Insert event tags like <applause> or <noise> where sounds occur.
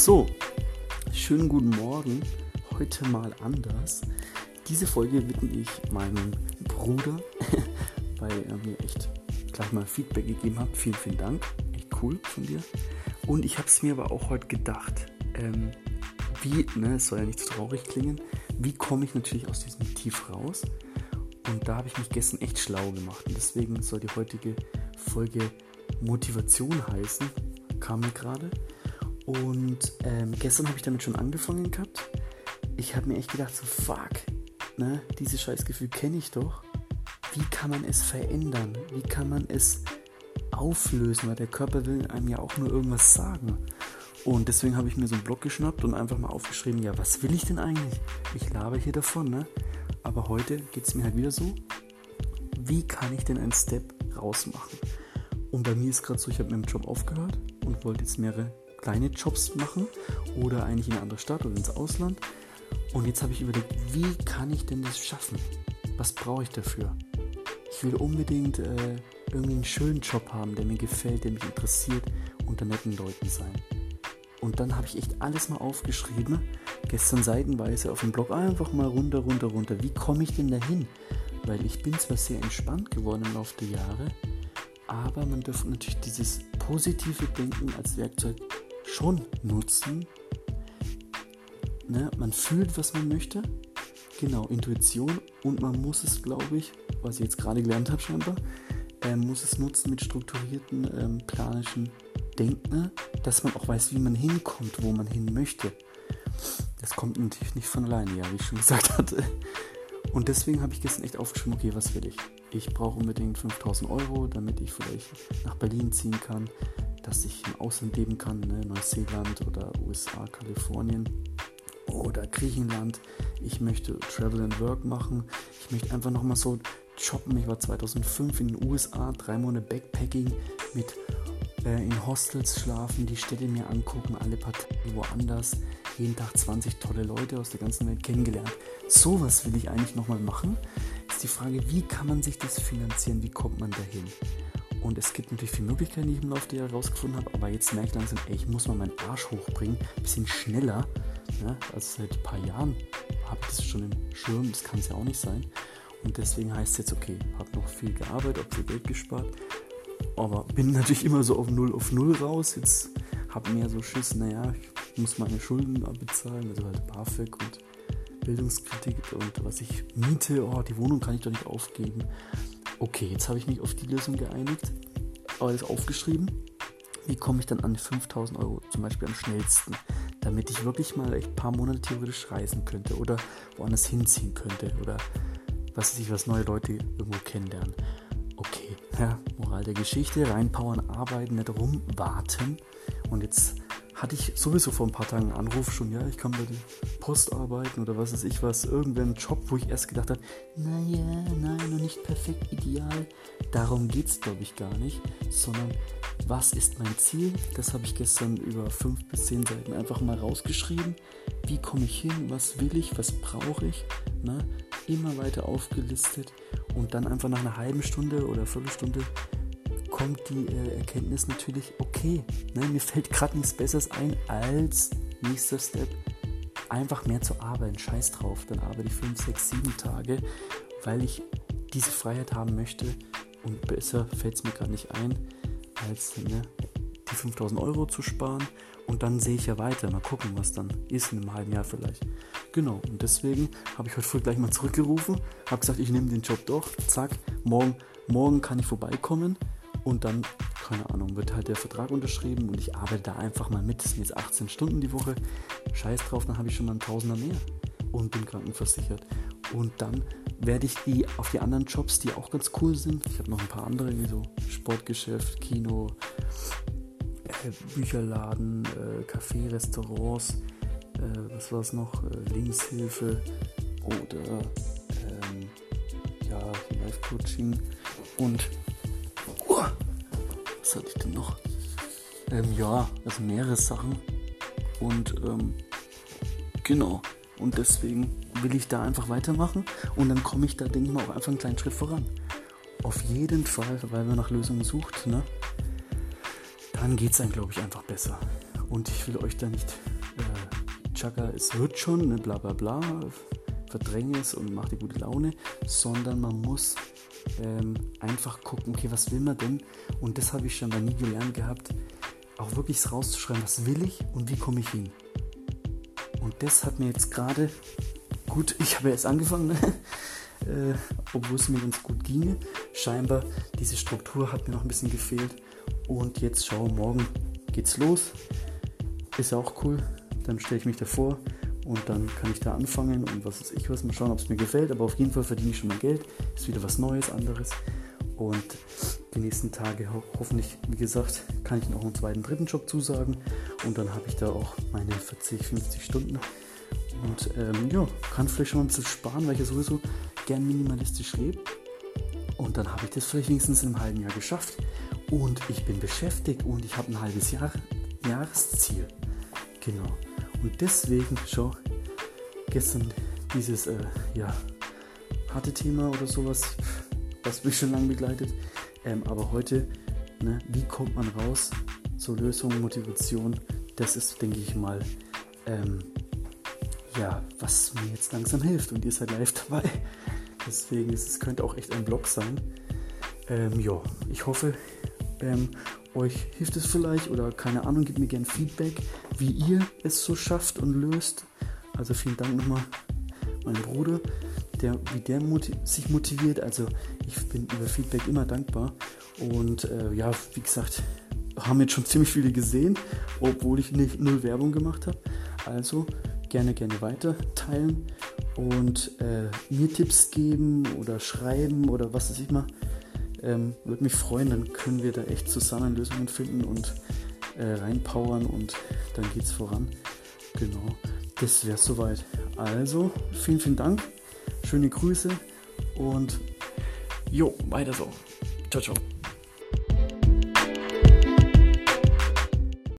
So, schönen guten Morgen. Heute mal anders. Diese Folge widme ich meinem Bruder, <laughs> weil er mir echt gleich mal Feedback gegeben hat. Vielen, vielen Dank. Echt cool von dir. Und ich habe es mir aber auch heute gedacht, ähm, wie, ne, es soll ja nicht zu traurig klingen, wie komme ich natürlich aus diesem Tief raus? Und da habe ich mich gestern echt schlau gemacht. Und deswegen soll die heutige Folge Motivation heißen. Kam mir gerade. Und ähm, gestern habe ich damit schon angefangen gehabt. Ich habe mir echt gedacht, so fuck, ne, dieses Scheißgefühl kenne ich doch. Wie kann man es verändern? Wie kann man es auflösen? Weil der Körper will einem ja auch nur irgendwas sagen. Und deswegen habe ich mir so einen Blog geschnappt und einfach mal aufgeschrieben, ja, was will ich denn eigentlich? Ich laber hier davon, ne? Aber heute geht es mir halt wieder so, wie kann ich denn einen Step rausmachen? Und bei mir ist gerade so, ich habe mit dem Job aufgehört und wollte jetzt mehrere kleine Jobs machen oder eigentlich in eine andere Stadt oder ins Ausland. Und jetzt habe ich überlegt, wie kann ich denn das schaffen? Was brauche ich dafür? Ich will unbedingt äh, irgendwie einen schönen Job haben, der mir gefällt, der mich interessiert, unter netten Leuten sein. Und dann habe ich echt alles mal aufgeschrieben, gestern seitenweise auf dem Blog einfach mal runter, runter, runter. Wie komme ich denn dahin? Weil ich bin zwar sehr entspannt geworden im Laufe der Jahre, aber man darf natürlich dieses positive Denken als Werkzeug schon nutzen. Ne? Man fühlt, was man möchte. Genau, Intuition. Und man muss es, glaube ich, was ich jetzt gerade gelernt habe scheinbar, äh, muss es nutzen mit strukturierten, ähm, planischen Denken, dass man auch weiß, wie man hinkommt, wo man hin möchte. Das kommt natürlich nicht von alleine, ja, wie ich schon <laughs> gesagt hatte. Und deswegen habe ich gestern echt aufgeschrieben, okay, was will ich? Ich brauche unbedingt 5000 Euro, damit ich vielleicht nach Berlin ziehen kann, dass ich im Ausland leben kann, ne? Neuseeland oder USA, Kalifornien oder Griechenland. Ich möchte Travel and Work machen. Ich möchte einfach nochmal so shoppen. Ich war 2005 in den USA, drei Monate Backpacking mit äh, in Hostels schlafen, die Städte mir angucken, alle Parteien woanders, jeden Tag 20 tolle Leute aus der ganzen Welt kennengelernt. Sowas will ich eigentlich nochmal machen. Ist die Frage, wie kann man sich das finanzieren? Wie kommt man dahin? Und es gibt natürlich viele Möglichkeiten, die ich im Laufe der Jahre herausgefunden habe, aber jetzt merke ich langsam, ey, ich muss mal meinen Arsch hochbringen, ein bisschen schneller. Ja, als seit ein paar Jahren habe ich das schon im Schirm, das kann es ja auch nicht sein. Und deswegen heißt es jetzt, okay, habe noch viel gearbeitet, habe viel Geld gespart, aber bin natürlich immer so auf Null auf Null raus. Jetzt habe mir so Schiss, naja, ich muss meine Schulden bezahlen, also halt BAföG und Bildungskritik und was ich miete, oh, die Wohnung kann ich doch nicht aufgeben. Okay, jetzt habe ich mich auf die Lösung geeinigt, alles aufgeschrieben. Wie komme ich dann an 5000 Euro zum Beispiel am schnellsten, damit ich wirklich mal ein paar Monate theoretisch reisen könnte oder woanders hinziehen könnte oder was weiß ich, was neue Leute irgendwo kennenlernen. Okay, ja, Moral der Geschichte, reinpowern, arbeiten, nicht rumwarten. Und jetzt hatte ich sowieso vor ein paar Tagen einen Anruf schon, ja, ich kann bei der Post arbeiten oder was weiß ich was, irgendein Job, wo ich erst gedacht habe, naja, nein, noch nicht perfekt ideal. Darum geht es, glaube ich, gar nicht, sondern was ist mein Ziel? Das habe ich gestern über fünf bis zehn Seiten einfach mal rausgeschrieben. Wie komme ich hin? Was will ich? Was brauche ich? Ne? Immer weiter aufgelistet und dann einfach nach einer halben Stunde oder Viertelstunde kommt die äh, Erkenntnis natürlich, okay, ne, mir fällt gerade nichts Besseres ein als nächster Step, einfach mehr zu arbeiten. Scheiß drauf, dann arbeite ich 5, 6, 7 Tage, weil ich diese Freiheit haben möchte. Und besser fällt es mir gerade nicht ein, als ne, die 5000 Euro zu sparen. Und dann sehe ich ja weiter. Mal gucken, was dann ist in einem halben Jahr vielleicht. Genau, und deswegen habe ich heute früh gleich mal zurückgerufen, habe gesagt, ich nehme den Job doch, zack, morgen, morgen kann ich vorbeikommen und dann, keine Ahnung, wird halt der Vertrag unterschrieben und ich arbeite da einfach mal mit. Das sind jetzt 18 Stunden die Woche. Scheiß drauf, dann habe ich schon mal einen Tausender mehr und bin krankenversichert. Und dann werde ich die auf die anderen Jobs, die auch ganz cool sind. Ich habe noch ein paar andere, wie so Sportgeschäft, Kino, äh, Bücherladen, äh, Café, Restaurants, äh, was war es noch, äh, Linkshilfe oder ähm, ja, Live-Coaching und uh, was hatte ich denn noch? Ähm, ja, also mehrere Sachen und ähm, genau und deswegen will ich da einfach weitermachen und dann komme ich da, denke ich mal, auch einfach einen kleinen Schritt voran. Auf jeden Fall, weil man nach Lösungen sucht, ne? dann geht es einem, glaube ich, einfach besser. Und ich will euch da nicht, äh, Chaka, es wird schon, ne, bla bla bla, verdränge es und mache dir gute Laune, sondern man muss ähm, einfach gucken, okay, was will man denn? Und das habe ich schon bei nie gelernt gehabt, auch wirklich rauszuschreiben, was will ich und wie komme ich hin. Und das hat mir jetzt gerade, gut, <laughs> ich habe jetzt angefangen, ne? <laughs> äh, obwohl es mir ganz gut ginge. Scheinbar, diese Struktur hat mir noch ein bisschen gefehlt. Und jetzt schau, morgen geht's los. Ist auch cool. Dann stelle ich mich davor und dann kann ich da anfangen und was weiß ich was. Mal schauen, ob es mir gefällt. Aber auf jeden Fall verdiene ich schon mal Geld. Ist wieder was Neues, anderes. Und die nächsten Tage ho hoffentlich, wie gesagt, kann ich noch einen zweiten, dritten Job zusagen. Und dann habe ich da auch meine 40, 50 Stunden. Und ähm, ja, kann vielleicht schon mal ein bisschen sparen, weil ich ja sowieso gern minimalistisch lebe. Und dann habe ich das vielleicht wenigstens in einem halben Jahr geschafft. Und ich bin beschäftigt und ich habe ein halbes Jahr, Jahresziel. Genau. Und deswegen, schau, gestern dieses, äh, ja, harte Thema oder sowas, was mich schon lange begleitet. Ähm, aber heute, ne, wie kommt man raus zur Lösung, Motivation? Das ist, denke ich mal, ähm, ja, was mir jetzt langsam hilft. Und ihr seid live <laughs> dabei. Deswegen es könnte auch echt ein Blog sein. Ähm, ja, ich hoffe, ähm, euch hilft es vielleicht oder keine Ahnung, gebt mir gerne Feedback, wie ihr es so schafft und löst. Also vielen Dank nochmal, mein Bruder, der, wie der motiv sich motiviert. Also ich bin über Feedback immer dankbar. Und äh, ja, wie gesagt, haben jetzt schon ziemlich viele gesehen, obwohl ich nicht null Werbung gemacht habe. Also gerne, gerne weiter teilen und äh, mir Tipps geben oder schreiben oder was weiß ich mal. Ähm, Würde mich freuen, dann können wir da echt zusammen Lösungen finden und äh, reinpowern und dann geht's voran. Genau, das wäre soweit. Also, vielen, vielen Dank, schöne Grüße und jo, weiter so. Ciao, ciao.